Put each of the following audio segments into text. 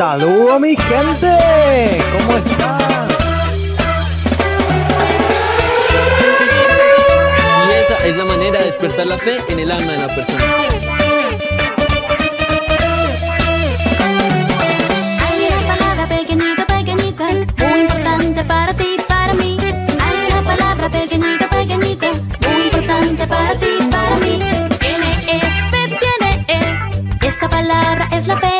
Saludo mi gente, ¿cómo están? Y esa es la manera de despertar la fe en el alma de la persona. Hay una palabra pequeñita, pequeñita, muy importante para ti, para mí. Hay una palabra pequeñita, pequeñita, muy importante para ti, para mí. Tiene E, fe, tiene E. Esa palabra es la fe.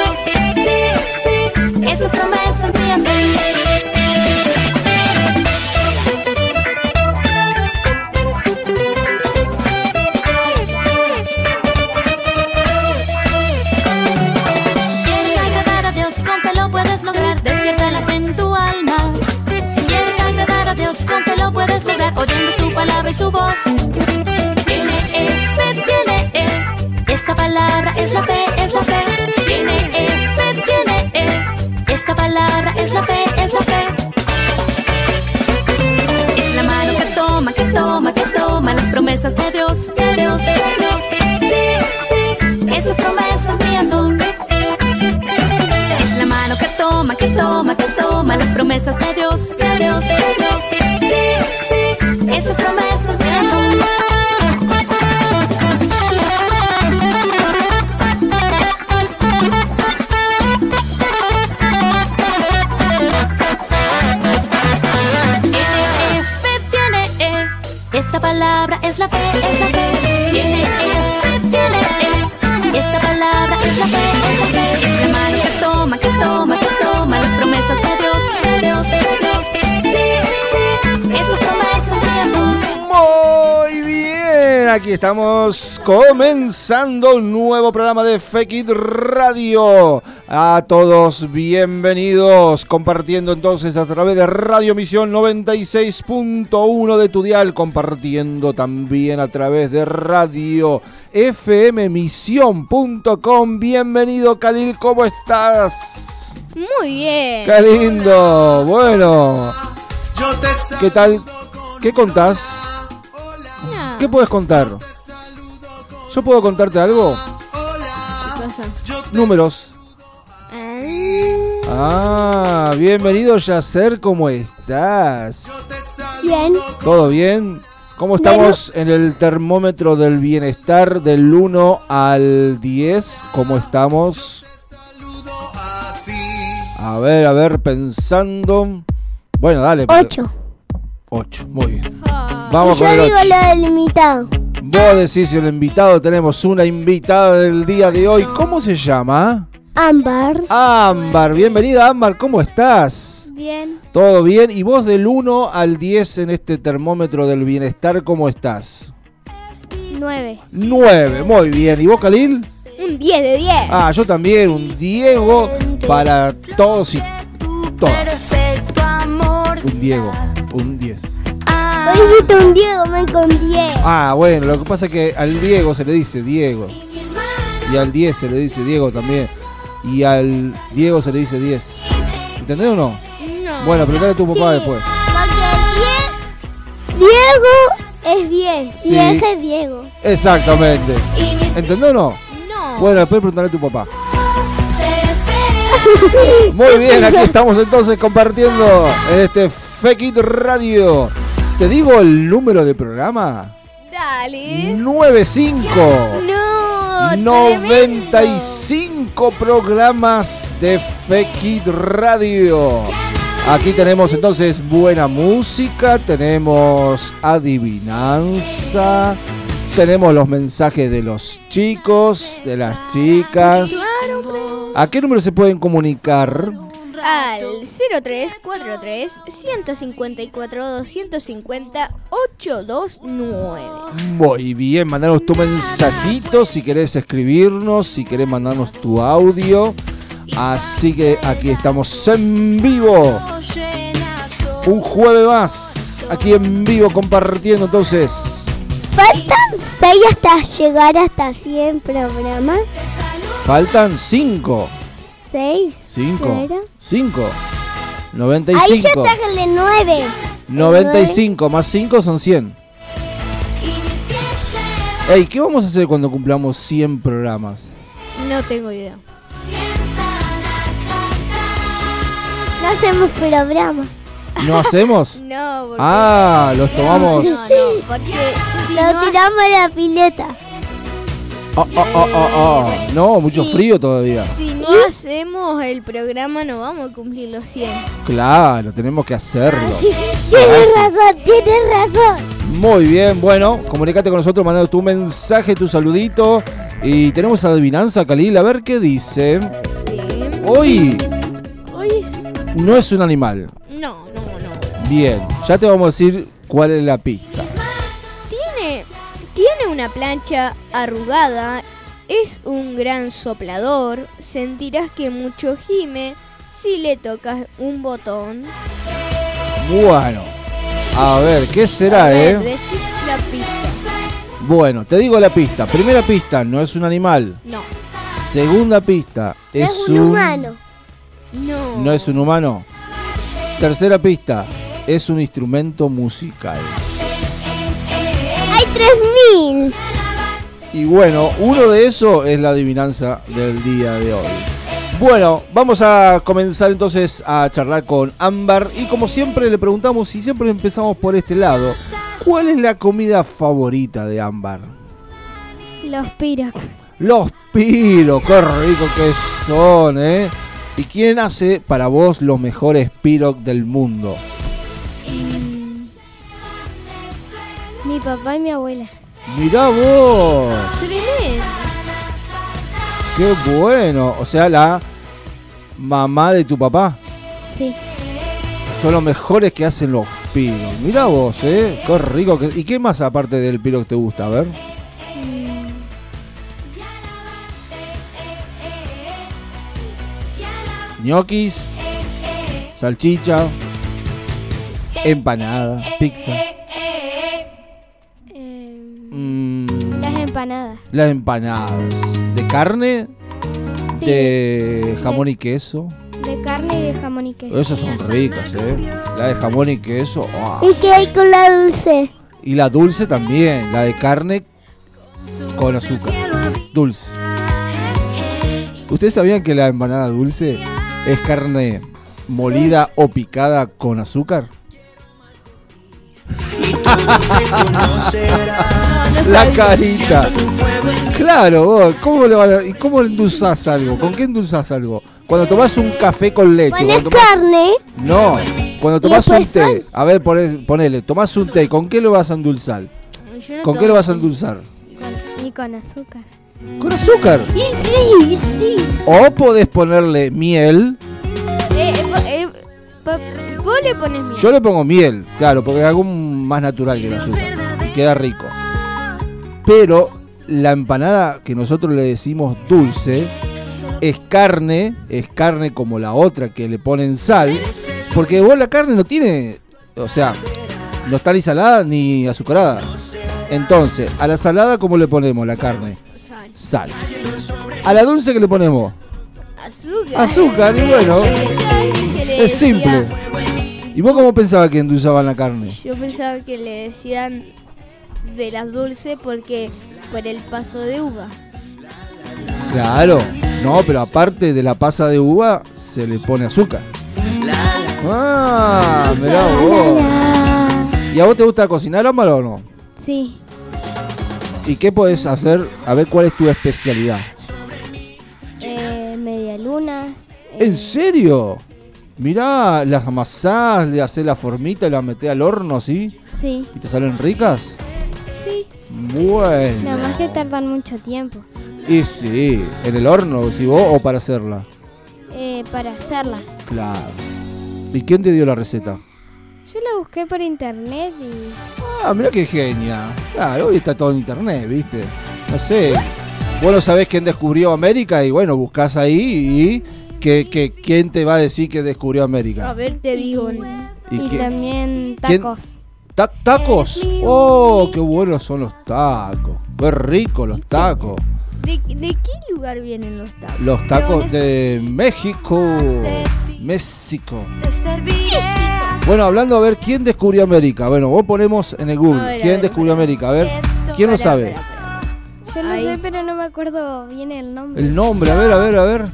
Promesas de Dios, de Dios, de Dios. Sí, sí, esas promesas mías son. Es la mano que toma, que toma, que toma las promesas de Dios, de Dios, toma, que toma, las promesas de Dios, de Dios, de Dios. Sí, sí, esas promesas mías son. Muy bien, aquí estamos comenzando un nuevo programa de Fekit Radio. A todos bienvenidos, compartiendo entonces a través de Radio Misión 96.1 de tu dial, compartiendo también a través de Radio fmmisión.com. Bienvenido Khalil, ¿cómo estás? Muy bien. Qué lindo, bueno. ¿Qué tal? ¿Qué contás? No, ¿Qué puedes contar? ¿Yo puedo contarte algo? ¿qué pasa? Números. Ah, bienvenido Yacer, ¿cómo estás? bien. ¿Todo bien? ¿Cómo estamos en el termómetro del bienestar del 1 al 10? ¿Cómo estamos? A ver, a ver, pensando. Bueno, dale. porque- Ocho. Ocho, muy bien. Ah, Vamos yo con el digo ocho. del limitado. Vos decís el invitado, tenemos una invitada del día de hoy. ¿Cómo se llama? Ámbar. Ámbar, bienvenida Ámbar, ¿cómo estás? Bien. ¿Todo bien? ¿Y vos del 1 al 10 en este termómetro del bienestar, cómo estás? Nueve. 9, muy bien. ¿Y vos, Khalil? Un 10 de 10. Ah, yo también, un Diego para todos y todas. Perfecto amor. Un Diego, un 10. Ah, Hoy dijiste un Diego, me con 10. Ah, bueno, lo que pasa es que al Diego se le dice Diego. Y al 10 se le dice Diego también. Y al Diego se le dice 10. ¿Entendés o no? No. Bueno, preguntale a tu papá Sí, después. Porque 10. Diego es 10. Sí. 10 es Diego. Exactamente. ¿Entendés o no? No. Bueno, después preguntale a tu papá. Muy bien, aquí estamos entonces compartiendo en este Fekit Radio. ¿Te digo el número de programa? Dale. 95. No. 95 programas de Fekit Radio. Aquí tenemos entonces buena música, tenemos adivinanza, tenemos los mensajes de los chicos, de las chicas. ¿A qué número se pueden comunicar? Al 0343 154 250 829. Muy bien, mandanos tu mensajito si querés escribirnos, si querés mandarnos tu audio. Así que aquí estamos en vivo. Un jueves más, aquí en vivo compartiendo entonces faltan 6 hasta llegar hasta 100 programas. Faltan 5. 6. 5. 5. Ahí ya 95. está el de 9. 95 más 5 son 100. Ey, ¿qué vamos a hacer cuando cumplamos 100 programas? No tengo idea. No hacemos programa. ¿No hacemos? No, porque... Ah, los tomamos. No, no, porque si Lo no, tiramos a la pileta. Oh, oh, oh, oh, oh. No, mucho Sí. frío todavía. si no hacemos el programa no vamos a cumplir los 100. Claro, tenemos que hacerlo. Tienes Sí. razón, tienes razón. Muy bien, bueno, comunícate con nosotros mandando tu mensaje, tu saludito. Y tenemos adivinanza, Khalil, a ver qué dice. Sí. Hoy Hoy es... no es un animal. No, no, no. Bien, ya te vamos a decir cuál es la pista. Una plancha arrugada, es un gran soplador, sentirás que mucho gime si le tocas un botón. Bueno, a ver, ¿qué será, A ver, eh? decís la pista. Bueno, te digo la pista. Primera pista, no es un animal. No, Segunda pista, es, Es un humano. no. No es un humano. Tercera pista, es un instrumento musical. Hay 3000. Y bueno, uno de esos es la adivinanza del día de hoy. Bueno, vamos a comenzar entonces a charlar con Ámbar y como siempre le preguntamos y siempre empezamos por este lado, ¿cuál es la comida favorita de Ámbar? Los piros. Los piros, qué rico que son, ¿eh? ¿Y quién hace para vos los mejores piros del mundo? Mi papá y mi abuela. Mirá vos, Tremendo. qué bueno. O sea, la mamá de tu papá. Sí. Son los mejores que hacen los piros. Mirá vos, ¿eh? Qué rico. Que... ¿Y qué más aparte del piro que te gusta? A ver. Ñoquis, salchicha, empanada, pizza. Empanadas. las empanadas. ¿De carne? Sí. ¿De jamón y queso? De carne y de jamón y queso. Esas son ricas, ¿eh? La de jamón y queso. ¡ah! ¿Y qué hay con la dulce? Y la dulce también, la de carne con azúcar. Dulce. ¿Ustedes sabían que la empanada dulce es carne molida o picada con azúcar? La carita. Claro, vos, ¿cómo le van a- ¿y cómo endulzás algo? ¿Con qué endulzás algo? Cuando tomás un café con leche, Pones cuando tomás- carne. no, cuando tomás un después té, a ver, poné- ponele, tomás un té, ¿con qué lo vas a endulzar? ¿Con qué lo vas a endulzar? Con- y con azúcar. Con azúcar. Y sí, sí. O podés ponerle miel. Eh, eh, po- eh, po- vos le pones miel. Yo le pongo miel, claro, porque es algo más natural que el azúcar. Y queda rico. Pero la empanada que nosotros le decimos dulce es carne, es carne como la otra que le ponen sal. Porque vos la carne no tiene, o sea, no está ni salada ni azucarada. Entonces, a la salada, ¿cómo le ponemos la carne? Sal. A la dulce, ¿qué le ponemos? Azúcar. Azúcar, y bueno, ¿Sabes que se le es simple. ¿Y vos cómo pensabas que endulzaban la carne? Yo pensaba que le decían de las dulces porque por el paso de uva. Claro, no, pero aparte de la pasa de uva, se le pone azúcar. Ah, mirá vos. ¿Y a vos te gusta cocinar, Ámbar, o no? Sí. ¿Y qué podés hacer? A ver cuál es tu especialidad. Eh, medialunas. eh, ¿En serio? Mirá, las amasás, le haces la formita y las metés al horno, ¿sí? Sí, ¿Y te salen ricas? sí. Bueno. Nada más que tardan mucho tiempo Y sí, en el horno, si vos, o para hacerla. eh, para hacerla. Claro. ¿Y quién te dio la receta? Yo la busqué por internet y Ah, mira qué genia. Claro, hoy está todo en internet, ¿viste? No sé. Vos no sabés quién descubrió América y bueno, buscás ahí y que, que- quién te va a decir que descubrió A América. ver, te digo. y, también quién- tacos. Ta- ¿Tacos? Oh, qué buenos son los tacos. Qué ricos los tacos. ¿De, de qué lugar vienen los tacos? Los tacos de México. México. Bueno, hablando a ver quién descubrió América. Bueno, vos ponemos en el A Google. ver, a ¿Quién ver, descubrió América? A ver, ¿quién lo sabe? Yo lo Ahí. sé, pero no me acuerdo bien el nombre. El nombre, a ver, a ver, a ver.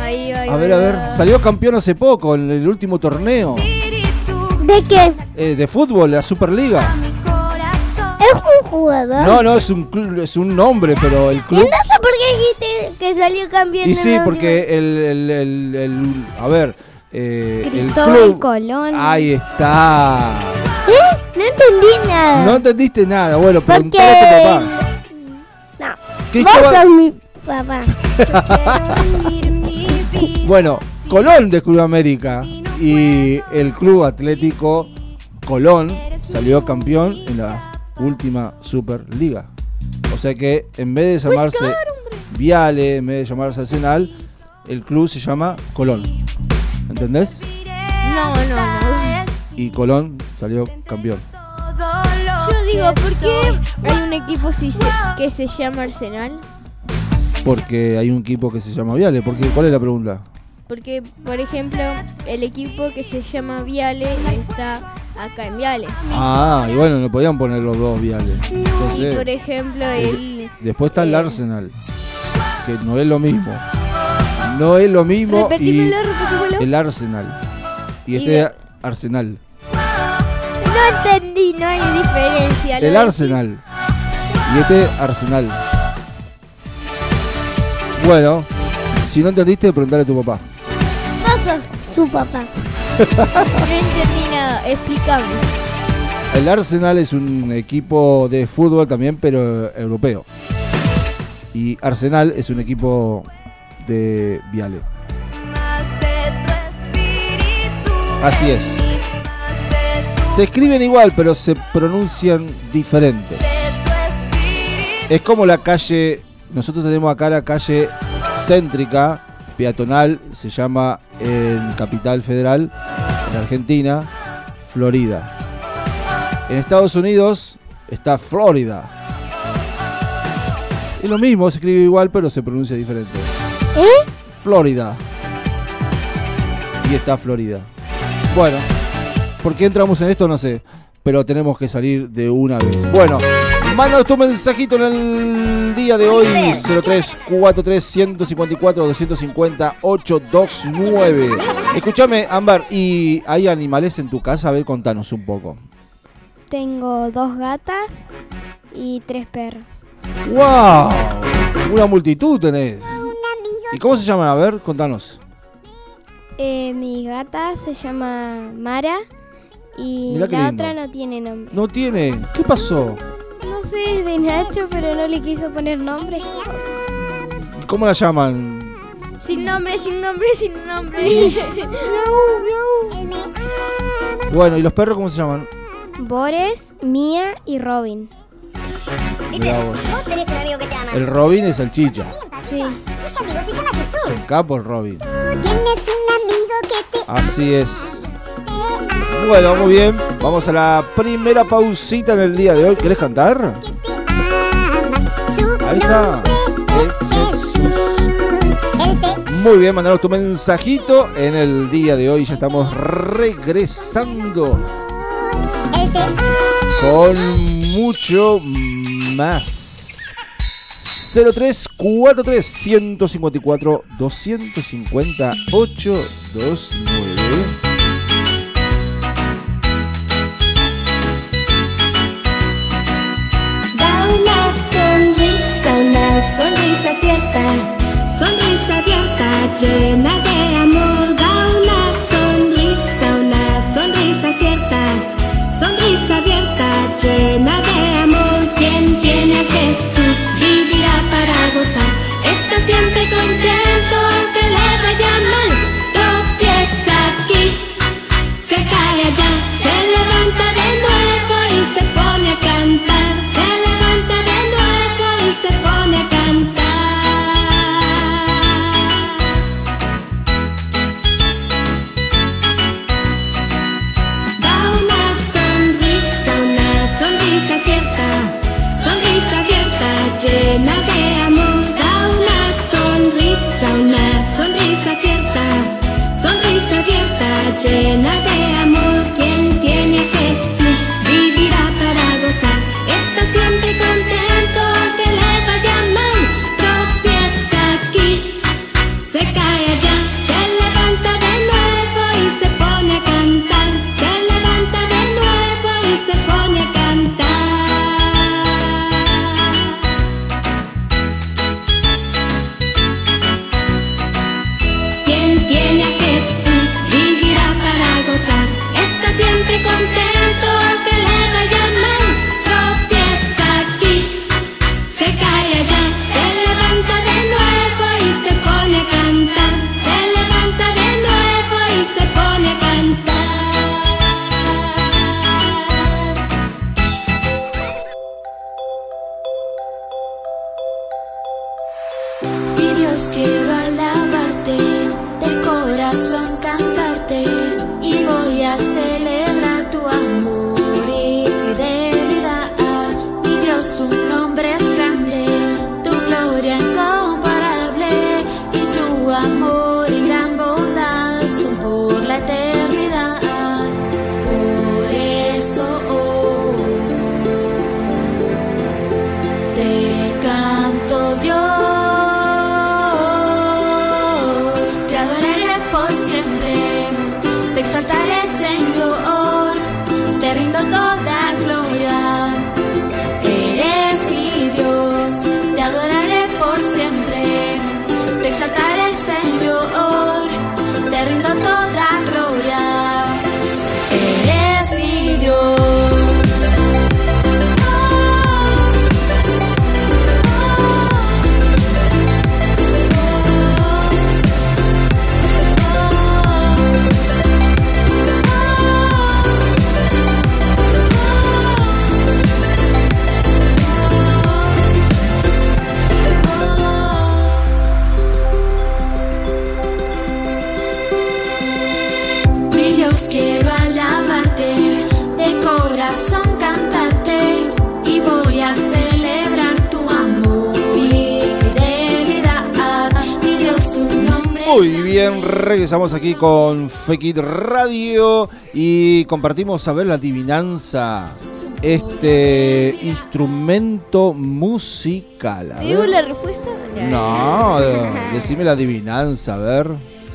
Ahí, ahí, A ver, a ver. Salió campeón hace poco en el último torneo ¿De qué? eh, de fútbol, la Superliga. ¿Es un jugador? No, no, es un clu- es un nombre, pero el ¿Y club. entonces por qué dijiste que salió campeón Y en sí, la porque el, el, el- el- a ver, eh, el Cristóbal club. Colón. Ahí está. ¿Eh? No entendí nada. No entendiste nada. Bueno, preguntale a tu papá. Cristóbal- Vos sos mi papá. Bueno, Colón descubrió América y el Club Atlético Colón salió campeón en la última Superliga. O sea que en vez de llamarse Viale, en vez de llamarse Arsenal, el club se llama Colón. ¿Entendés? No, no, no. Y Colón salió campeón. Digo, ¿por qué hay un equipo si se- que se llama Arsenal? Porque hay un equipo que se llama Viale. Porque, ¿Cuál es la pregunta? Porque, por ejemplo, el equipo que se llama Viale está acá en Viale. Ah, y bueno, no podían poner los dos Viale. Y por ejemplo, el... después está el eh, Arsenal, que no es lo mismo. No es lo mismo y el Arsenal. Y Y este de- Arsenal. No entendí, no hay diferencia. El Arsenal. Y este Arsenal. Bueno, si no entendiste, preguntale a tu papá. Vos sos su papá. No entendí nada, explícame. El Arsenal es un equipo de fútbol también, pero europeo. Y Arsenal es un equipo de Viale. Así es. Se escriben igual, pero se pronuncian diferente. Es como la calle, nosotros tenemos acá la calle céntrica, peatonal, se llama en Capital Federal, en Argentina, Florida. En Estados Unidos está Florida. Es lo mismo, se escribe igual, pero se pronuncia diferente. ¿Eh? Florida. Y está Florida. Bueno, ¿por qué entramos en esto? No sé. Pero tenemos que salir de una vez. Bueno, manda tu mensajito en el día de hoy. 0343 154 250 829. Escúchame, Ámbar, ¿y hay animales en tu casa? A ver, contanos un poco. Tengo dos gatas y tres perros. ¡Wow! Una multitud tenés. ¿Y cómo se llaman? A ver, contanos. Eh, mi gata se llama Mara y Mirá la otra no tiene nombre. No tiene. ¿Qué pasó? No sé, es de Nacho, pero no le quiso poner nombre. ¿Cómo la llaman? Sin nombre, sin nombre, sin nombre. Bueno, ¿y los perros cómo se llaman? Boris, Mía y Robin. Mirá vos. Vos tenés un amigo que te ama. El Robin es el chicha. Sí. Ese amigo se llama Jesús. Es un capo el Robin. Tienes un amigo que te Así es. Bueno, muy bien. Vamos a la primera pausita en el día de hoy. ¿Querés cantar? Ahí está. Muy bien, mandanos tu mensajito en el día de hoy. Ya estamos regresando con mucho más. 0343 154 258 29 sonrisa, cierta, sonrisa abierta, llena de amor. Te exaltaré Señor, bien, regresamos aquí con Fekit Radio y compartimos a ver la adivinanza, este instrumento musical. A ¿Digo ver. la respuesta? No, decime la adivinanza, a ver.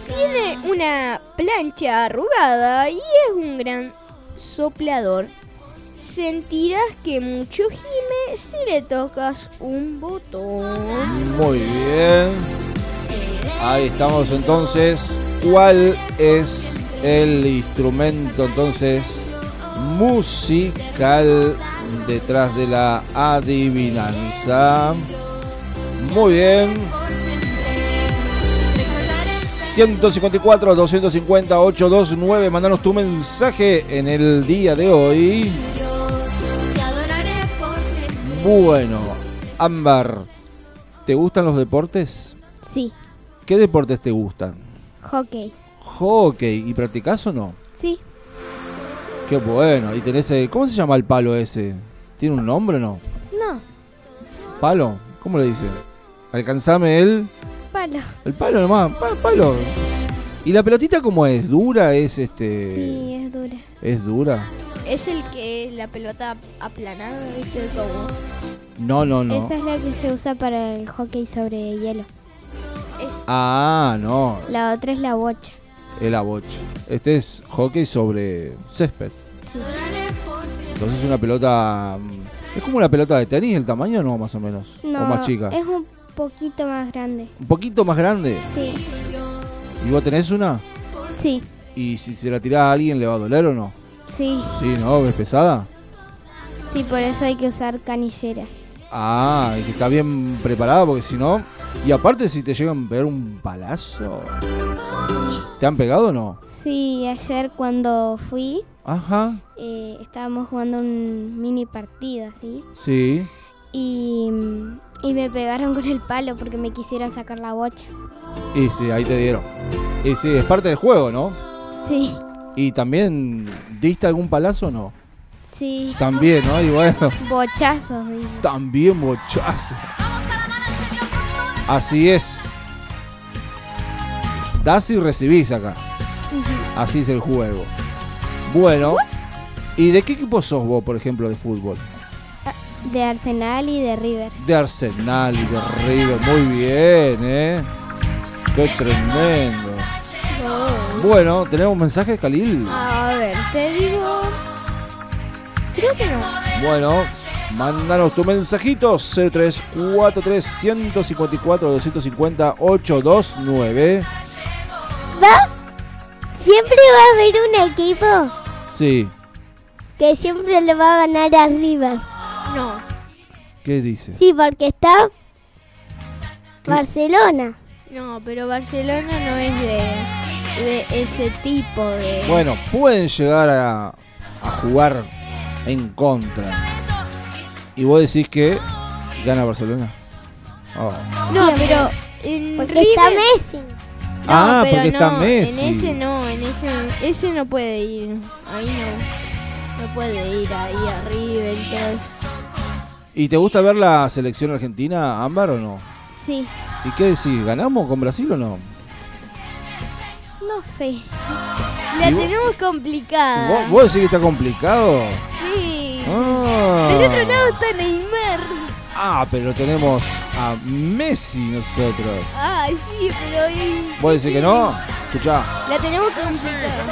Tiene una plancha arrugada y es un gran soplador. Sentirás que mucho gime si le tocas un botón. Muy bien. Ahí estamos entonces. ¿Cuál es el instrumento entonces musical detrás de la adivinanza? Muy bien. 154 250 829 mandanos tu mensaje en el día de hoy. Bueno, Ámbar, ¿te gustan los deportes? Sí, ¿Qué deportes te gustan? hockey. Hockey, ¿y practicás o no? Sí, Qué bueno, y tenés, eh, ¿cómo se llama el palo ese? ¿Tiene un nombre o no? no, ¿Palo? ¿Cómo le dicen? Alcanzame el, palo. el palo nomás, pa- palo. ¿Y la pelotita cómo es? ¿Dura? ¿Es este...? Sí, es dura. ¿Es dura? Es el que es la pelota aplanada, ¿viste? Como No, no, no. Esa es la que se usa para el hockey sobre hielo. Ah, no, La otra es la bocha. el aboche. Este es hockey sobre césped. Sí. Entonces es una pelota... mm, ¿Es como una pelota de tenis el tamaño no, más o menos? No, ¿O más chica? es un poquito más grande. ¿Un poquito más grande? Sí, ¿Y vos tenés una? sí, ¿Y si se la tirás a alguien le va a doler o no? sí, Sí, ¿no? ¿Es pesada? sí, por eso hay que usar canilleras. Ah, y que está bien preparada porque si no... Y aparte si te llegan a pegar un palazo... ¿Te han pegado o no? Sí, ayer cuando fui, Ajá, eh, estábamos jugando un mini partido, ¿sí? sí. Y, y me pegaron con el palo porque me quisieron sacar la bocha. Y sí, ahí te dieron. Y sí, es parte del juego, ¿no? Sí, ¿Y también diste algún palazo o no? Sí, También, ¿no? Y bueno, bochazos. digo. también bochazo. Así es. Das y recibís acá. Así es el juego. Bueno. ¿Y de qué equipo sos vos, por ejemplo, de fútbol? De Arsenal y de River. De Arsenal y de River. Muy bien, ¿eh? Qué tremendo. Oh. Bueno, ¿tenemos mensajes, Khalil? A ver, te digo. Creo que no. Bueno, mándanos tu mensajito 0343 154 250 829. ¿Va? Siempre va a haber un equipo Sí, que siempre le va a ganar a River. No. ¿qué dice? Sí, porque está ¿Qué? Barcelona. No, pero Barcelona no es de, de ese tipo de. Bueno, pueden llegar a, a jugar en contra. Y vos decís que gana Barcelona. Oh. no, pero en Porque River- está Messi. No, Ah, pero porque está Messi. En ese no, en ese, ese no puede ir. Ahí no. No puede ir ahí a River y todo eso. ¿Y te gusta ver la selección argentina, Ámbar, o no? Sí. ¿Y qué decís? ¿Ganamos con Brasil o no? No sé. La ¿Y vos- tenemos complicada. ¿Vos, vos decís que está complicado? Sí. Ah. Del otro lado está Neymar. Ah, pero tenemos a Messi nosotros. Ay, sí, pero. ¿Vos decís que no? Escuchá. La tenemos complicada.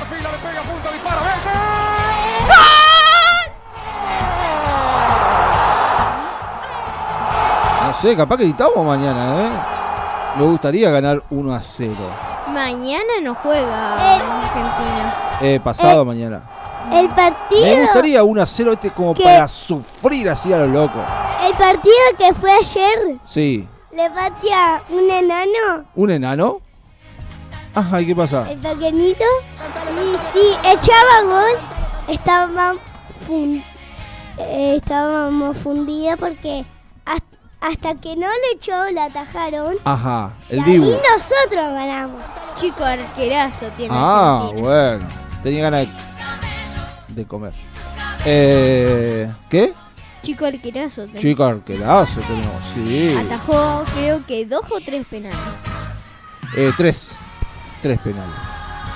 No sé, capaz que gritamos mañana, ¿eh? Me gustaría ganar 1 a 0. Mañana no juega Argentina. Eh, pasado mañana. El partido, Me gustaría 1 a 0 este como para sufrir así a lo loco. el partido que fue ayer, Sí. le patea un enano, ¿Un enano? Ajá, ¿y qué pasa? el pequeñito, y si echaba gol, estaba fun- eh, estábamos porque hasta que no le echó, la atajaron. Ajá, y el ahí Dibu. nosotros ganamos. Chico arquerazo tiene Ah, Argentina. bueno. Tenía ganas de, de comer. Eh, ¿Qué? Chico arquerazo. tiene. Chico arquerazo tenemos, sí. Atajó creo que dos o tres penales. Eh, tres. Tres penales.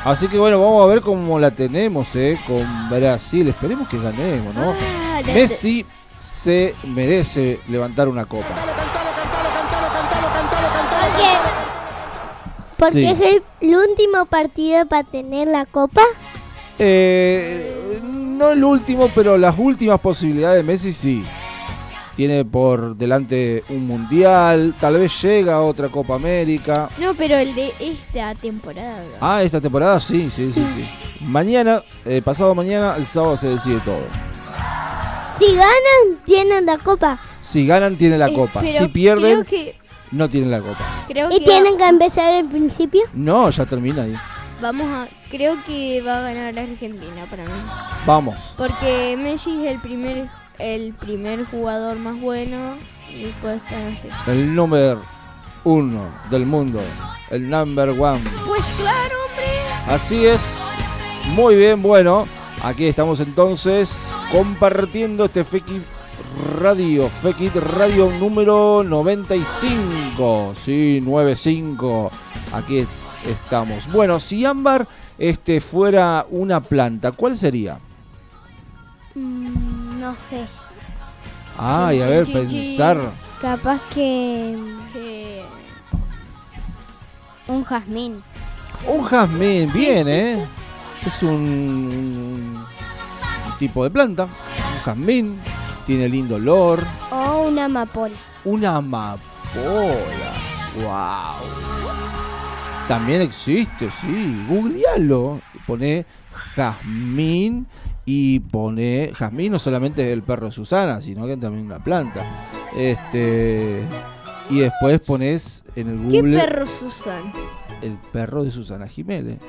Así que bueno, vamos a ver cómo la tenemos, eh, con Brasil. Esperemos que ganemos, ¿no? Ah, la- Messi se merece levantar una copa. Porque, porque Sí. es el, el último partido para tener la copa. Eh, no el último, pero las últimas posibilidades de Messi sí. Tiene por delante un mundial, tal vez llega a otra Copa América. No, pero el de esta temporada. Ah, esta temporada sí, sí, sí, sí. Mañana, eh, pasado mañana, el sábado se decide todo. Si ganan, tienen la copa. Si ganan, tiene la Eh, copa. Si pierden, Creo que, no tienen la copa. creo Y que tienen que empezar al principio. No, ya termina ahí. vamos a, creo que va a ganar Argentina para mí, Vamos. porque Messi es el primer, el primer jugador más bueno y puede estar así. El número uno del mundo. El number one. Pues claro, hombre. Así es. Muy bien, bueno. Aquí estamos entonces compartiendo este Fekit Radio. Fekit Radio número 95. Sí, 95. Aquí estamos. Bueno, si Ámbar este, fuera una planta, ¿cuál sería? Mm, no sé. Ay, a ver, chin, chin, pensar. Capaz que Que un jazmín. Un jazmín, bien, ¿eh? Es un, tipo de planta. Un jazmín. Tiene lindo olor. O una amapola. Una amapola. ¡Wow! También existe, sí. Googlealo. Pone jazmín y pone. Jazmín no solamente es el perro de Susana, sino que también una planta. Este. Y después pones en el ¿Qué Google perro Susan? el perro de Susana Jiménez.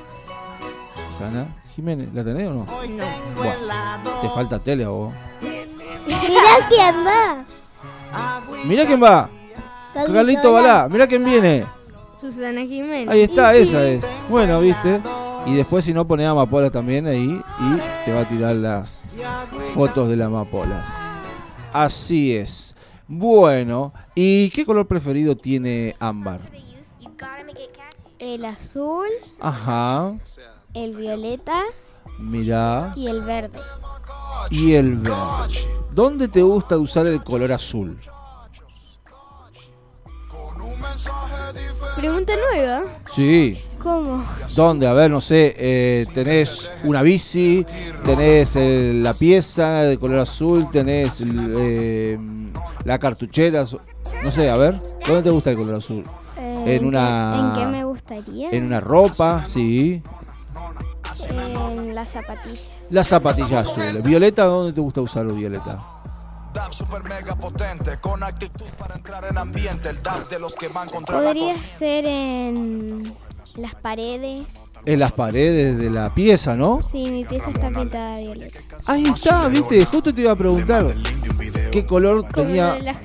Susana Jiménez, ¿la tenés o no? No. Te falta tele a vos. Mira quién va. Mira quién va. Carlito Balá, mira quién viene. Susana Jiménez. Ahí está, Y sí. esa es. Bueno, viste. Y después si no pones amapola también ahí y te va a tirar las fotos de las amapolas. Así es. Bueno, ¿y qué color preferido tiene Ámbar? El azul Ajá. El violeta Mirá. y el verde. Y el verde. ¿Dónde te gusta usar el color azul? Pregunta nueva. Sí. ¿Cómo? ¿Dónde? A ver, no sé, eh, tenés una bici, tenés eh, la pieza de color azul, tenés eh, la cartuchera, no sé, a ver, ¿dónde te gusta el color azul? En una- ¿En qué me gustaría? ¿En una ropa? Sí. En las zapatillas. Las zapatillas azules. ¿Violeta? ¿Dónde te gusta usarlo, Violeta? Dab super mega potente, con actitud para entrar en ambiente. El dab de los que van contra la Podría ser en las paredes. En las paredes de la pieza, ¿no? Sí, mi pieza está pintada de violeta. Ahí está, viste, justo te iba a preguntar qué color Como tenía la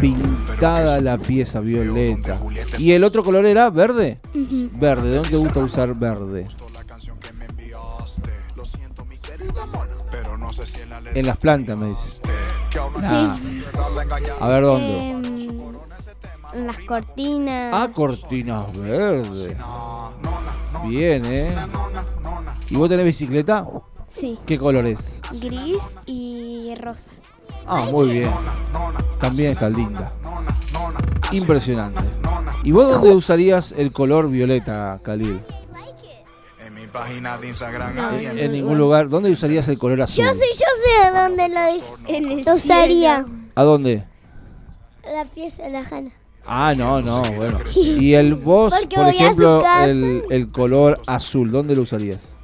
pintada la pieza violeta. ¿Y el otro color era verde? Ujú. Verde, ¿dónde te gusta usar verde? En las plantas, me dices. Ah, Sí. a ver dónde. Em, en las cortinas. Ah, cortinas verdes. Bien, ¿eh? ¿Y vos tenés bicicleta? Sí, ¿Qué color es? gris y rosa. Ah, muy bien. También está linda. Impresionante. ¿Y vos dónde usarías el color violeta, Khalil? En página de Instagram. No, alguien- En ningún lugar. ¿Dónde usarías el color azul? Yo sí, yo sé a dónde lo, En el lo usaría. ¿A dónde? La pieza de la Jana. Ah, no, no, bueno. Y el vos, Porque por ejemplo, el, el color azul, ¿dónde lo usarías?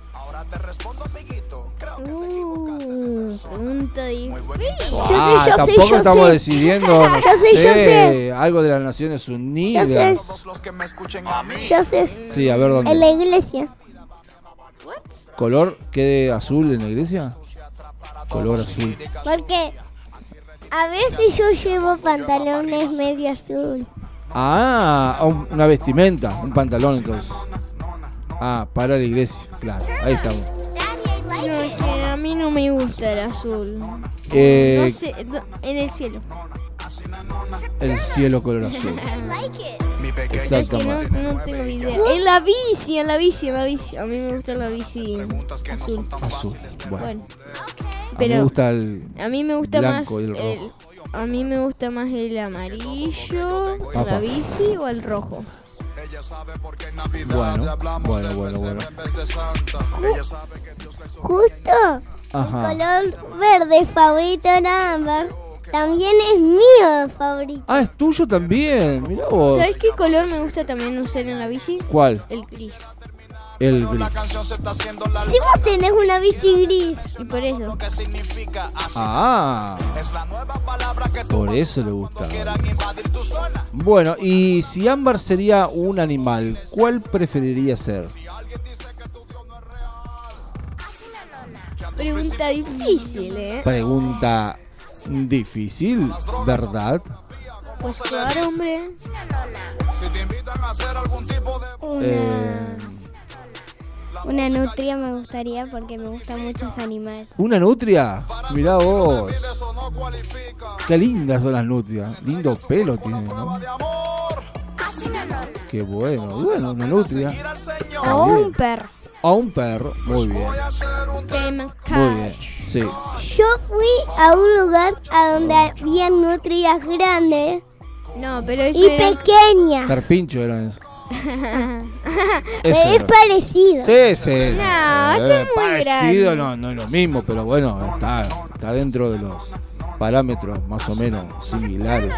Uh, pregunta difícil. Ah, yo sé, tampoco yo estamos sé. decidiendo, no Yo sé, yo sé, algo de las Naciones Unidas. A mí. Yo sé. Sí, a ver En dónde. la iglesia. ¿Color quede azul en la iglesia? Color azul. Porque a veces yo llevo pantalones medio azul. Ah, un- una vestimenta, un pantalón entonces. Ah, para la iglesia, claro, ahí estamos. No, es que a mí no me gusta el azul. Eh, No sé, en el cielo. El cielo color azul. Mi que no, Exactamente. no tengo idea. En la bici, en la bici, en la bici. A mí me gusta la bici azul. Azul. Bueno, Bueno, a mí me pero gusta el. a mí me gusta más blanco y el el, rojo. a mí me gusta más el amarillo en Apa. la bici o el rojo. Bueno, bueno, bueno, bueno. Justo Ajá. color verde favorito de Amber también es mío favorito. Ah, es tuyo también. Mirá vos. ¿Sabes qué color me gusta también usar en la bici? ¿Cuál? El gris. El gris. Si vos tenés una bici gris, Y por eso. Ah, por eso le gusta. Bueno, y si Ámbar sería un animal, ¿cuál preferiría ser? Pregunta difícil, ¿eh? Pregunta difícil, ¿verdad? Pues claro, hombre. Una, Eh, una nutria me gustaría porque me gustan muchos animales. ¿Una nutria? Mirá vos. Qué lindas son las nutrias. Lindo pelo tienen, ¿no? Qué bueno. Bueno, una nutria. O un perro. O un perro. Muy bien. Muy bien. Sí. yo fui a un lugar a donde había nutrias grandes No, pero eso y era... pequeñas. Carpincho eran eso. Pero Eso es era. parecido. Sí, sí. No, Eh, es muy parecido, grande. no, no es lo mismo, pero bueno, está, está dentro de los parámetros más o menos similares.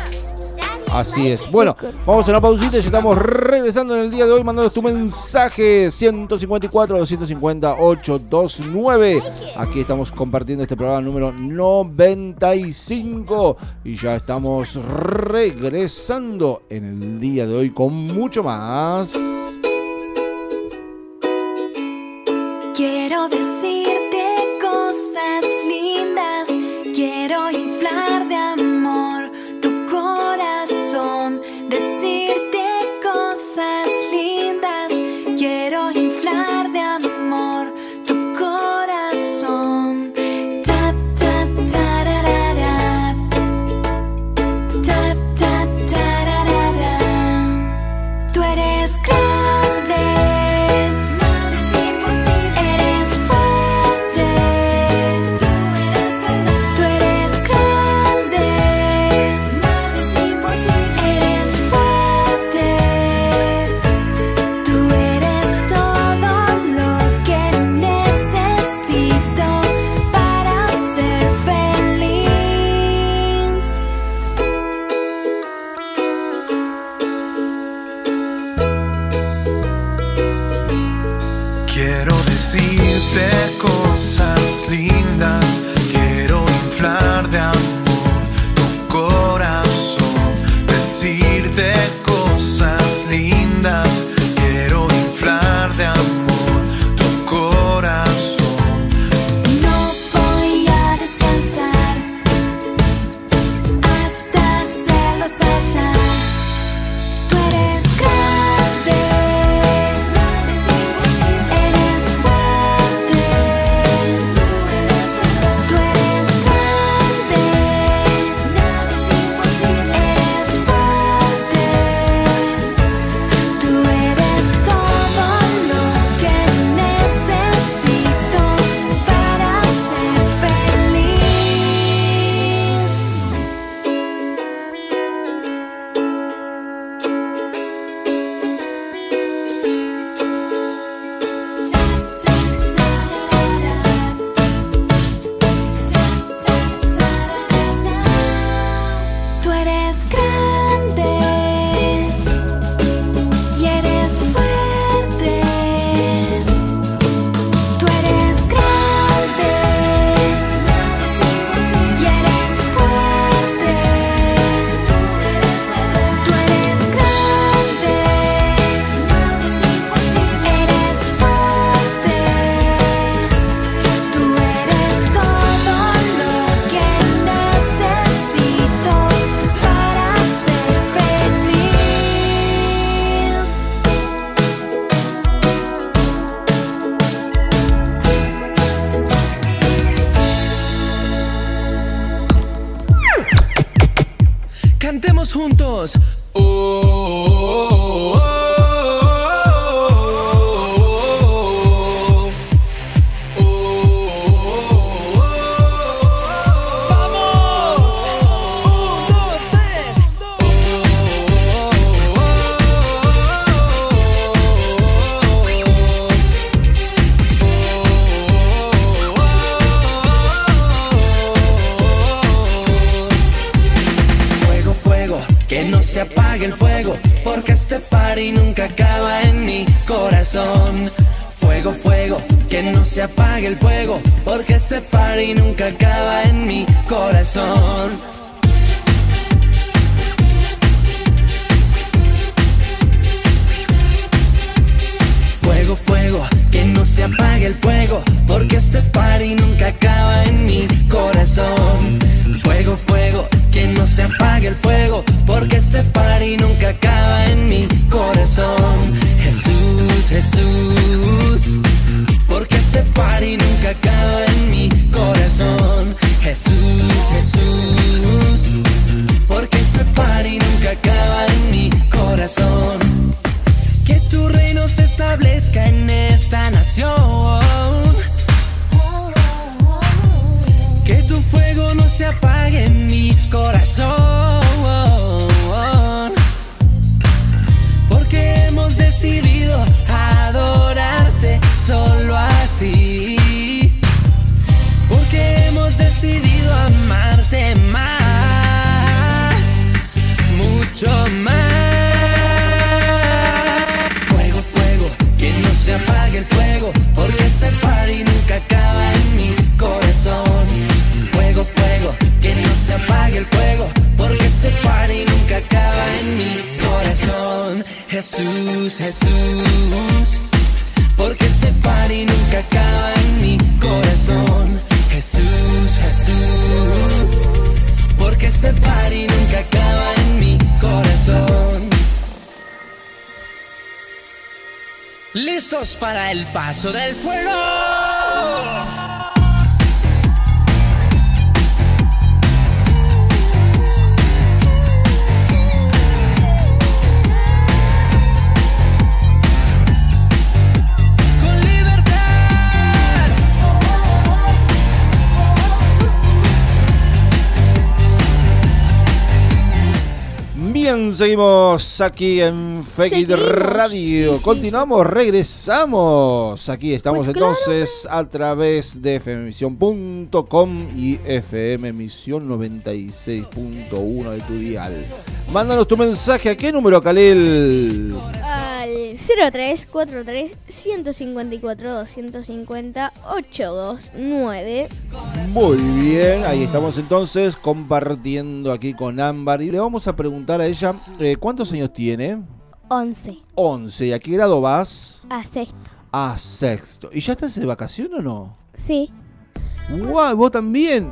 Así es. Bueno, vamos a una pausita y estamos regresando en el día de hoy. Mandando tu mensaje 154 250 829. Aquí estamos compartiendo este programa número 95. Y ya estamos regresando en el día de hoy con mucho más. Porque este party nunca acaba Bien, seguimos aquí en Fake Radio. sí, sí, Continuamos, regresamos. Aquí estamos Pues claro, entonces a través de fmemisión.com y FM Misión 96.1 de tu dial. Mándanos tu mensaje a qué número, Kalel. Al 0343 154 250 829. Muy bien, ahí estamos entonces compartiendo aquí con Ámbar y le vamos a preguntar a ella eh, cuántos años tiene. 11. 11. ¿Y a qué grado vas? A sexto. A sexto. ¿Y ya estás de vacación o no? Sí. ¡Guau! ¿Vos también?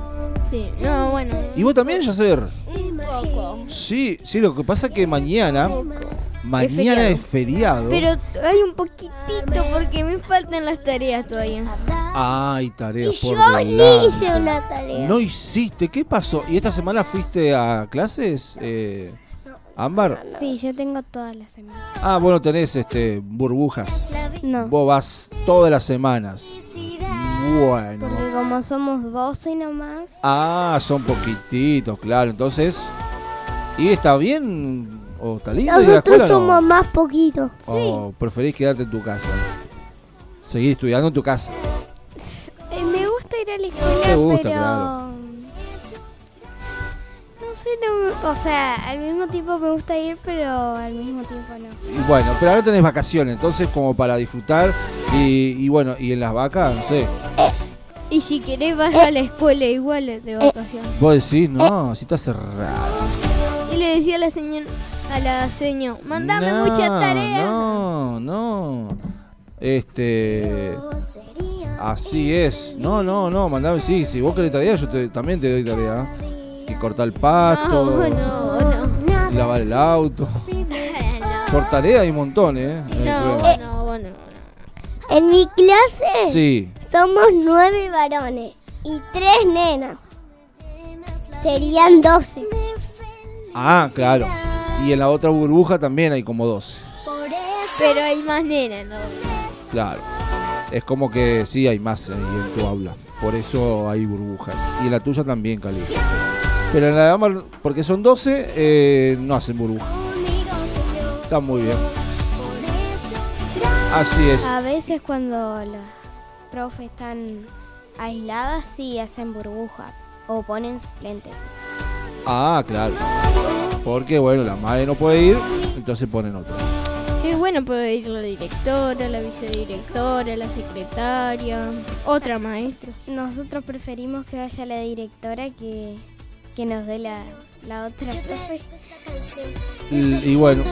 Sí, no, bueno. ¿Y vos también, Yacer? Un poco. Sí, sí, lo que pasa es que mañana, mañana es feriado. Pero hay un poquitito porque me faltan las tareas todavía. Ay, tareas Y por yo ni hice una tarea. No hiciste, ¿qué pasó? ¿Y esta semana fuiste a clases, eh, Ámbar? Sí, yo tengo todas las semanas. Ah, bueno, tenés este burbujas. No. Vos vas todas las semanas. Bueno. Porque como somos 12 nomás. Ah, son poquititos, claro. Entonces, ¿y está bien o está lindo ir a la Nosotros escuela? no? somos más poquitos. ¿O preferís quedarte en tu casa? Seguir estudiando en tu casa. Eh, me gusta ir a la escuela, gusta, pero... claro. Sé, no, o sea, al mismo tiempo me gusta ir, pero al mismo tiempo no. Y bueno, pero ahora tenés vacaciones, entonces como para disfrutar y, y bueno, y en las vacas, no sé. Y si querés vas a la escuela igual de vacaciones. Vos decís, no, si está cerrado. Y le decía a la señora, a la seño, mandame No, mucha tarea. No, no. Este. Así es. No, no, no, mandame, sí, si vos querés tarea, yo te- también te doy tarea. Que cortar el pasto, No, no, no. lavar el auto. Por tarea hay un montón, ¿eh? Hay. En mi clase Sí. somos nueve varones y tres nenas. Serían doce. Ah, claro. Y en la otra burbuja también hay como 12. Pero hay más nenas, ¿no? Claro. Es como que sí hay más ahí en tu aula. Por eso hay burbujas. Y en la tuya también, Cali. Pero en la de Amar, porque son 12, eh, no hacen burbuja. Está muy bien. Así es. A veces cuando las profes están aisladas, sí hacen burbuja o ponen suplente. Ah, claro. Porque bueno, la madre no puede ir, entonces ponen otros. Y bueno, puede ir la directora, la vicedirectora, la secretaria, otra maestra. Nosotros preferimos que vaya la directora que, que nos dé la, la otra profe. Y, y bueno,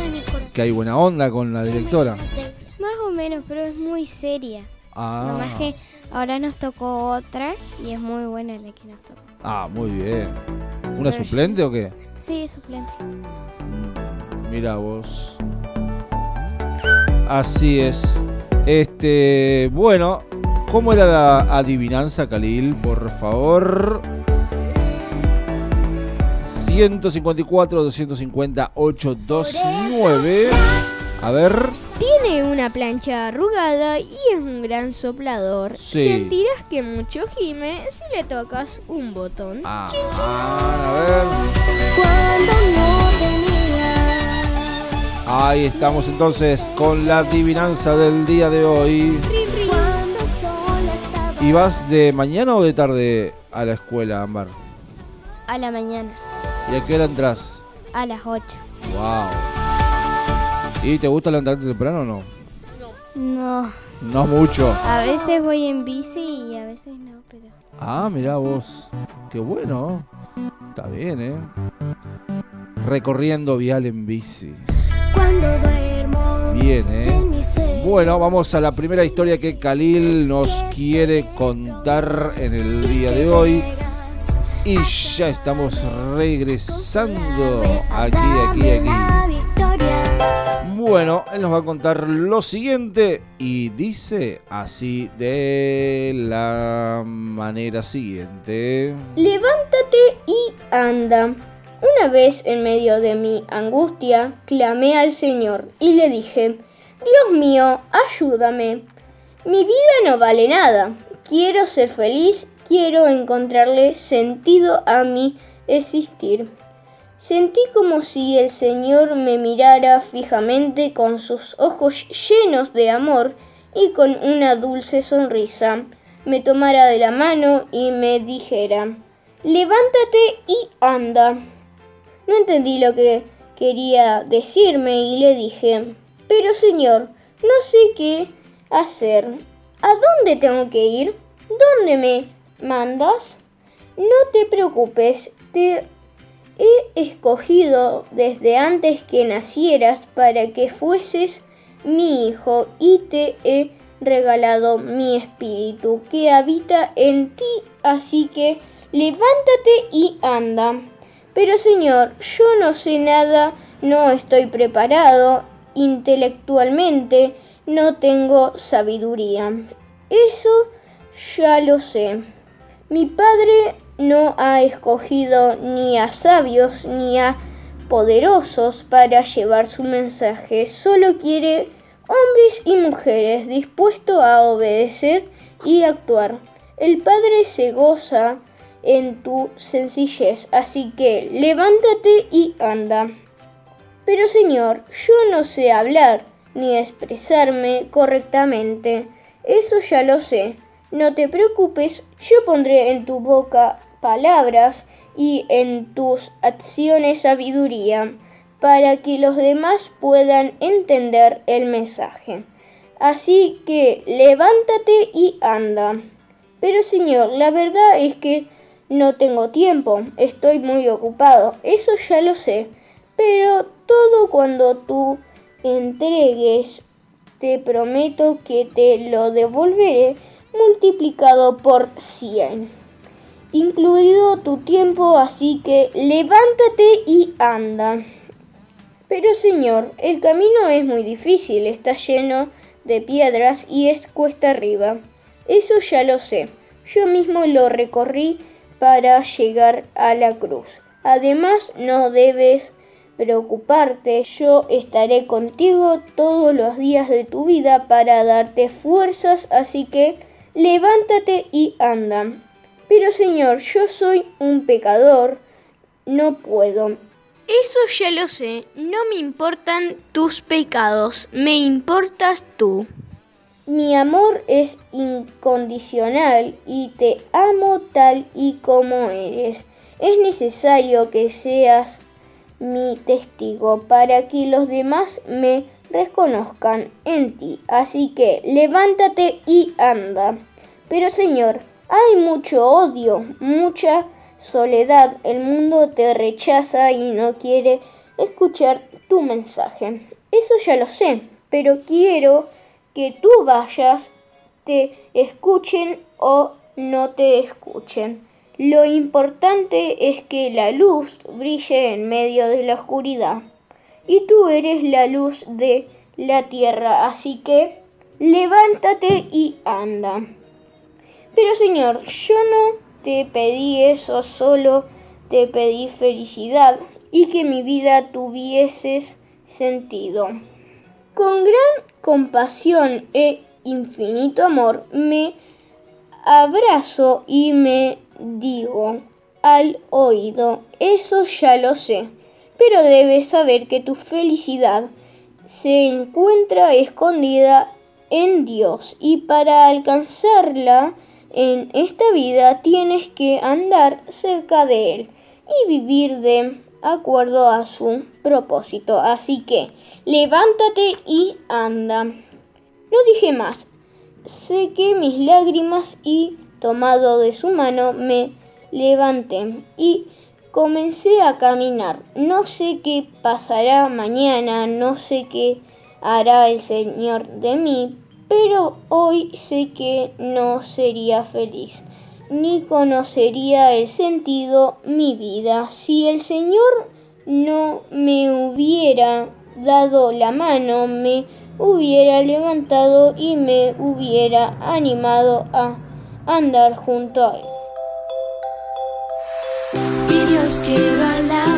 que hay buena onda con la directora. Más o menos, pero es muy seria. Ah, Nomás que ahora nos tocó otra y es muy buena la que nos tocó. ah muy bien. ¿Una suplente o qué? Sí, suplente. Mira vos. Así es. Este, bueno, ¿cómo era la adivinanza, Khalil? Por favor. 154 250 829. A ver. Tiene una plancha arrugada y es un gran soplador. Sí. Sentirás que mucho gime si le tocas un botón. Ah, Chin, a ver. Cuando no tenía Ahí estamos entonces con la adivinanza del día de hoy. Sola estaba ¿Y vas de mañana o de tarde a la escuela, Ambar? A la mañana, ¿Y a qué hora entras? a las 8. Wow. ¿Y te gusta levantarte temprano o no? No, No mucho. a veces voy en bici y a veces no, pero... Ah, mirá vos. Qué bueno. Está bien, ¿eh? Recorriendo vial en bici. cuando duermo Bien, ¿eh? Bueno, vamos a la primera historia que Khalil nos quiere contar en el día de hoy. Y ya estamos regresando aquí, aquí, aquí. Bueno, él nos va a contar lo siguiente y dice así de la manera siguiente. Levántate y anda. Una vez en medio de mi angustia, clamé al Señor y le dije, Dios mío, ayúdame. Mi vida no vale nada. Quiero ser feliz, quiero encontrarle sentido a mi existir. Sentí como si el Señor me mirara fijamente con sus ojos llenos de amor y con una dulce sonrisa me tomara de la mano y me dijera, levántate y anda. No entendí lo que quería decirme y le dije, pero Señor, no sé qué hacer. ¿A dónde tengo que ir? ¿Dónde me mandas? No te preocupes, te he escogido desde antes que nacieras para que fueses mi hijo y te he regalado mi espíritu que habita en ti, así que levántate y anda. Pero Señor, yo no sé nada, no estoy preparado intelectualmente, no tengo sabiduría. Eso ya lo sé. Mi Padre no ha escogido ni a sabios ni a poderosos para llevar su mensaje, solo quiere hombres y mujeres dispuestos a obedecer y actuar. El Padre se goza en tu sencillez, así que levántate y anda. Pero Señor, yo no sé hablar ni expresarme correctamente, eso ya lo sé. No te preocupes, yo pondré en tu boca palabras y en tus acciones sabiduría, para que los demás puedan entender el mensaje. Así que levántate y anda. Pero Señor, la verdad es que no tengo tiempo, estoy muy ocupado, eso ya lo sé, pero todo cuando tú entregues, te prometo que te lo devolveré multiplicado por 100, incluido tu tiempo, así que levántate y anda. Pero Señor, el camino es muy difícil, está lleno de piedras y es cuesta arriba. Eso ya lo sé. Yo mismo lo recorrí para llegar a la cruz. Además, no debes preocuparte, yo estaré contigo todos los días de tu vida para darte fuerzas, así que levántate y anda. Pero Señor, yo soy un pecador, no puedo. Eso ya lo sé, no me importan tus pecados, me importas tú. Mi amor es incondicional y te amo tal y como eres. Es necesario que seas mi testigo para que los demás me reconozcan en ti. Así que levántate y anda. Pero Señor, hay mucho odio, mucha soledad. El mundo te rechaza y no quiere escuchar tu mensaje. Eso ya lo sé, pero quiero que tú vayas, te escuchen o no te escuchen. Lo importante es que la luz brille en medio de la oscuridad. Y tú eres la luz de la tierra, así que levántate y anda. Pero Señor, yo no te pedí eso, solo te pedí felicidad y que mi vida tuvieses sentido. Con gran compasión e infinito amor me abrazo y me digo al oído, eso ya lo sé, pero debes saber que tu felicidad se encuentra escondida en Dios y para alcanzarla en esta vida tienes que andar cerca de Él y vivir de acuerdo a su propósito. Así que levántate y anda. No dije más. Sequé mis lágrimas y, tomado de su mano, me levanté y comencé a caminar. No sé qué pasará mañana, no sé qué hará el Señor de mí, pero hoy sé que no sería feliz, ni conocería el sentido mi vida si el Señor no me hubiera dado la mano, me hubiera levantado y me hubiera animado a andar junto a Él. Mi Dios, quiero alabarte,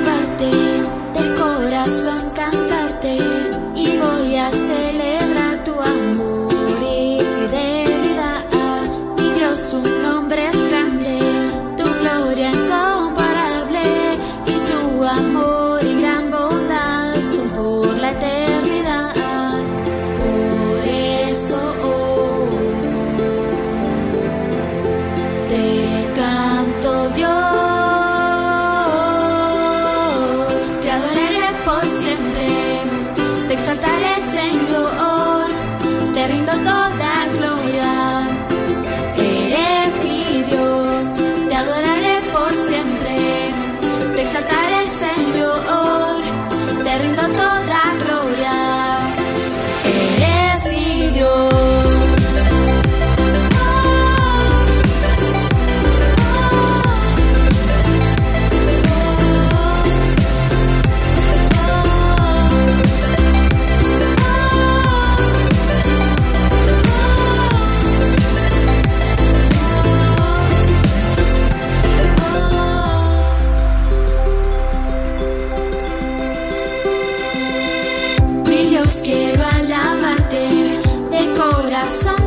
sun.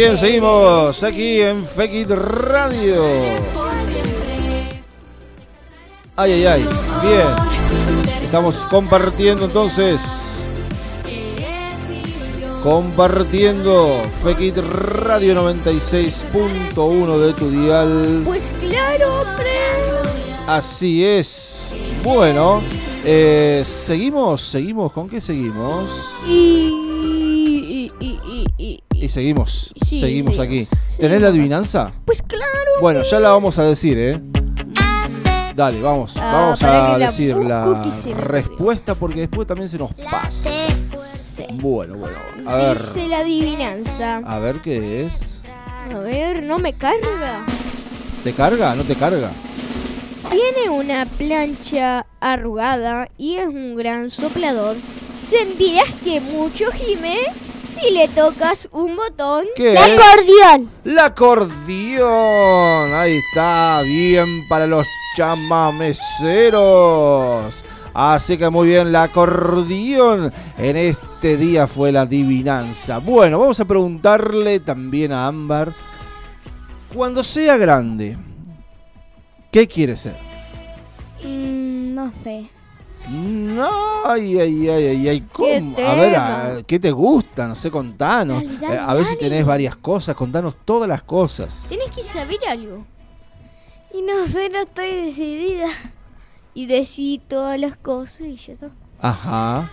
Bien, seguimos aquí en Fekit Radio. Ay, ay, ay. Bien. Estamos compartiendo entonces. Compartiendo Fekit Radio 96.1 de tu dial. Pues claro, hombre. Así es. Bueno, eh, seguimos, seguimos. ¿Con qué seguimos? Y, seguimos, Sí, seguimos sí. aquí. Sí. ¿Tenés la adivinanza? Pues claro. Bueno, ya la vamos a decir, ¿eh? Dale, vamos, Ah, vamos a la decir la respuesta porque después también se nos pasa. Bueno, bueno, a ver, Dice la adivinanza. a ver qué es. A ver, no me carga. ¿Te carga? ¿No te carga? Tiene una plancha arrugada y es un gran soplador. Sentirás que mucho gime si le tocas un botón. ¿Qué ¡La acordeón! ¡La acordeón! Ahí está, bien para los chamameceros. Así que muy bien, la acordeón en este día fue la adivinanza. Bueno, vamos a preguntarle también a Ámbar, cuando sea grande, ¿qué quiere ser? Mm, no sé. No, ay, ay, ay, ay, ay, ¿cómo? ¿Qué A ver, tema? a- ¿qué te gusta? No sé, contanos. Dale, dale, Eh, a ver si tenés varias cosas, contanos todas las cosas. Tienes que saber algo. Y no sé, no estoy decidida. Y decir todas las cosas y ya está. Ajá.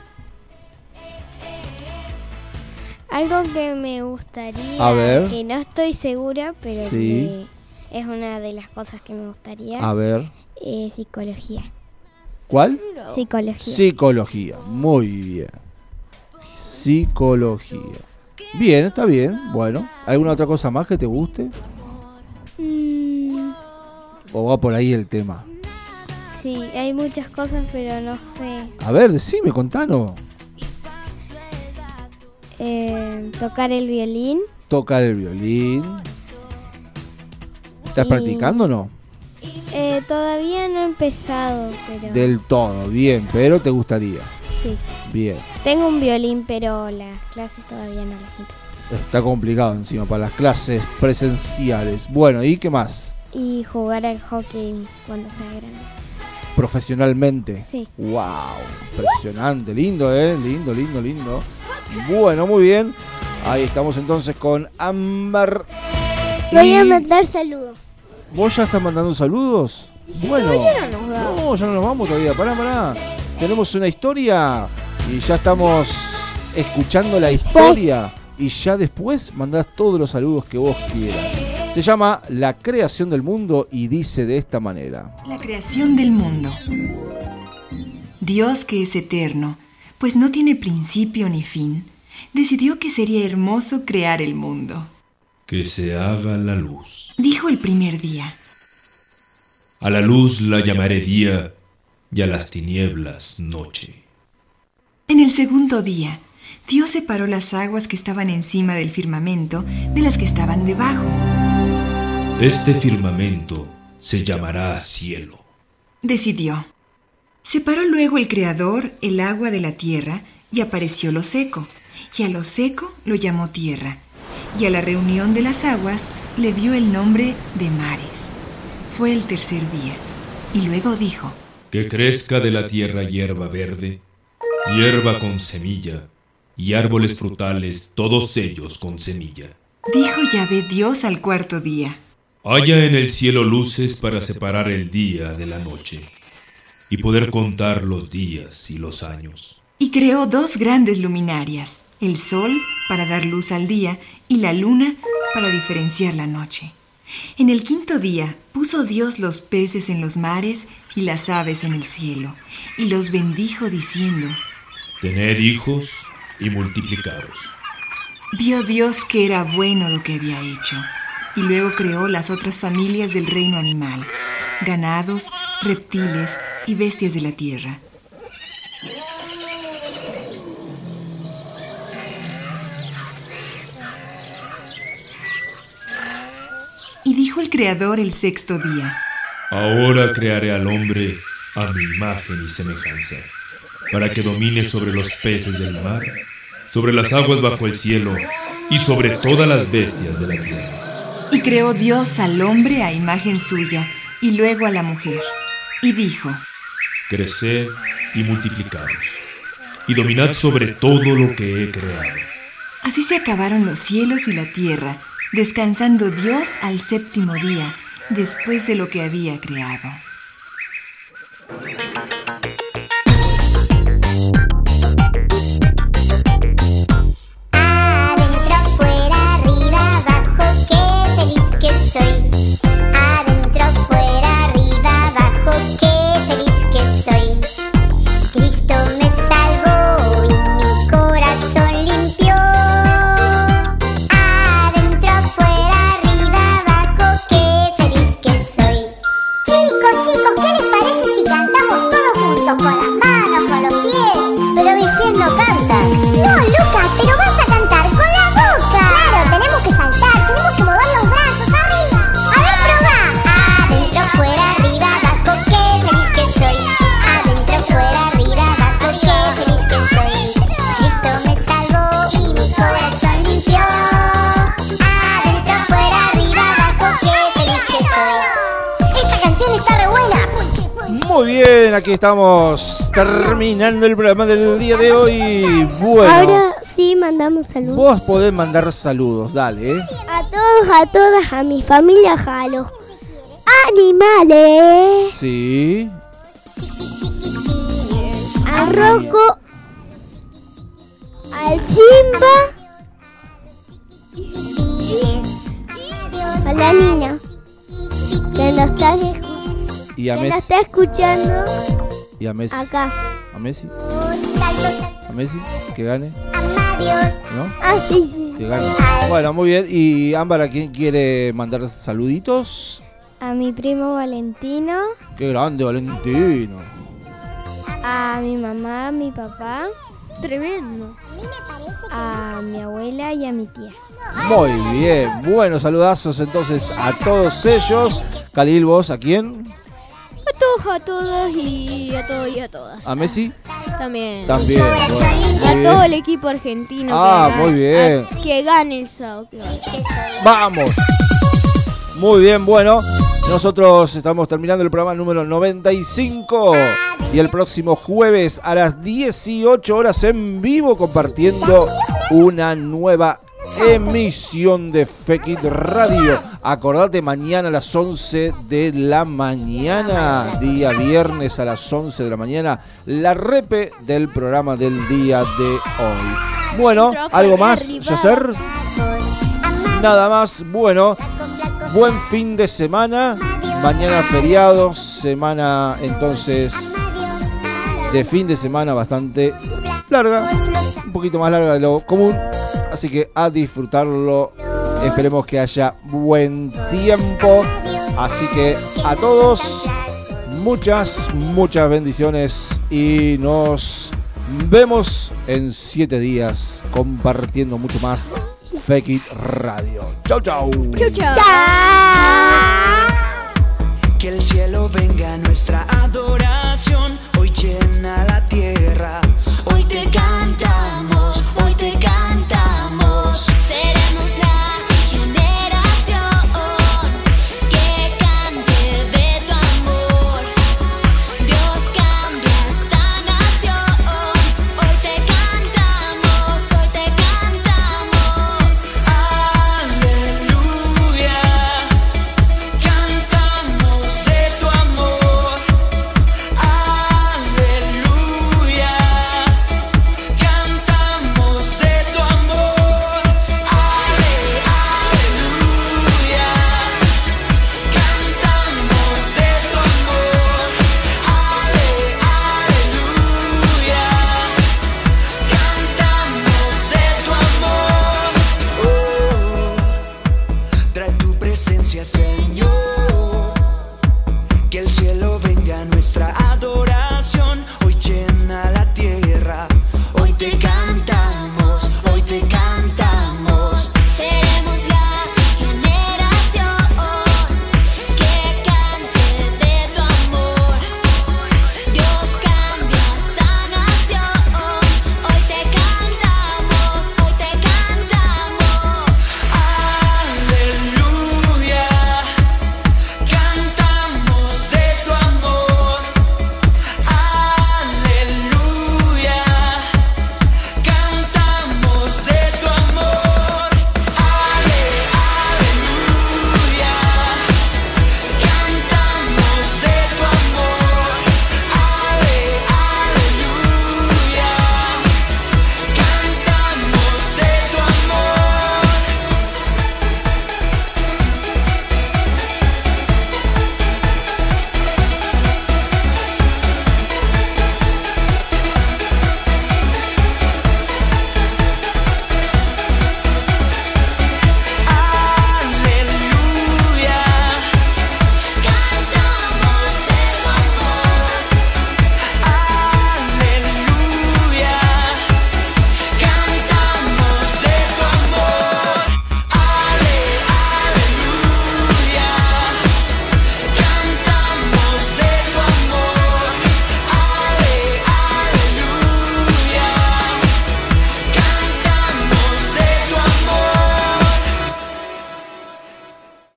Algo que me gustaría, A ver. que no estoy segura, pero Sí. que es una de las cosas que me gustaría, A ver. eh, psicología. ¿Cuál? Psicología. Psicología. Muy bien. Psicología. Bien, está bien. Bueno, ¿alguna otra cosa más que te guste? Mm, ¿O va por ahí el tema? sí, hay muchas cosas, pero no sé. A ver, decime, contanos. Eh, tocar el violín. Tocar el violín. ¿Estás Y- practicando o no? Todavía no he empezado, pero Del todo, bien, pero te gustaría. sí. Bien. Tengo un violín, pero las clases todavía no las empecé. Está complicado encima para las clases presenciales. Bueno, ¿y qué más? Y jugar al hockey cuando sea grande. Profesionalmente. Sí. Wow, impresionante, lindo, eh, lindo, lindo, lindo. Bueno, muy bien. Ahí estamos entonces con Ámbar. Voy a mandar saludos. ¿Vos ya estás mandando saludos? Bueno. todavía no nos da. No, ya no nos vamos todavía. Pará, pará. Tenemos una historia y ya estamos escuchando la historia. Y ya después mandás todos los saludos que vos quieras. Se llama La creación del mundo y dice de esta manera. La creación del mundo. Dios que es eterno, pues no tiene principio ni fin, decidió que sería hermoso crear el mundo. Que se haga la luz. Dijo el primer día. A la luz la llamaré día y a las tinieblas noche. En el segundo día, Dios separó las aguas que estaban encima del firmamento de las que estaban debajo. Este firmamento se llamará cielo. Decidió. Separó luego el Creador el agua de la tierra y apareció lo seco. Y a lo seco lo llamó tierra. Y a la reunión de las aguas le dio el nombre de mares. Fue el tercer día. Y luego dijo, Que crezca de la tierra hierba verde, hierba con semilla, y árboles frutales, todos ellos con semilla. dijo Yahvé Dios al cuarto día. Haya en el cielo luces para separar el día de la noche, y poder contar los días y los años. Y creó dos grandes luminarias, el sol para dar luz al día y la luna para diferenciar la noche. En el quinto día puso Dios los peces en los mares y las aves en el cielo, y los bendijo diciendo, Tened hijos y multiplicaros. vio Dios que era bueno lo que había hecho, y luego creó las otras familias del reino animal, ganados, reptiles y bestias de la tierra. Dijo el Creador el sexto día, Ahora crearé al hombre a mi imagen y semejanza, para que domine sobre los peces del mar, sobre las aguas bajo el cielo y sobre todas las bestias de la tierra. Y creó Dios al hombre a imagen suya, y luego a la mujer. Y dijo, Creced y multiplicaos, y dominad sobre todo lo que he creado. Así se acabaron los cielos y la tierra, descansando Dios al séptimo día, después de lo que había creado. Estamos terminando el programa del día de hoy. Bueno, Ahora sí mandamos saludos. vos podés mandar saludos, dale. ¿eh? A todos, a todas, a mi familia, a los animales. Sí. A Rocco. Al Simba. A la niña. Que nos está, Y a que nos está escuchando Y a Messi. acá. A Messi. A Messi. Que gane. ¿No? Ah, sí, sí. Que gane. Bueno, muy bien. Y Ámbar, ¿a quién quiere mandar saluditos? A mi primo Valentino, Qué grande, Valentino. a mi mamá, a mi papá, Tremendo. a mi abuela y a mi tía. Muy bien. Bueno, saludazos entonces a todos ellos. Khalil, vos, ¿a quién? A todos, a todas y a todos y a todas. ¿A Messi? También. También. bueno, A todo el equipo argentino. Ah, que muy bien. que gane el sábado. Vamos. Muy bien, bueno. Nosotros estamos terminando el programa número 95 y el próximo jueves a las 18 horas en vivo compartiendo una nueva emisión de Fekit Radio. Acordate mañana a las 11 de la mañana, día viernes a las 11 de la mañana, la repe del programa del día de hoy. Bueno, ¿algo más, Yacer? Nada más, bueno, buen fin de semana. Mañana feriado, semana entonces de fin de semana bastante larga, un poquito más larga de lo común. Así que a disfrutarlo. Esperemos que haya buen tiempo. Así que a todos, muchas, muchas bendiciones y nos vemos en siete días compartiendo mucho más Fake It Radio. Chau, chau. Que el cielo venga nuestra adoración, hoy llena la tierra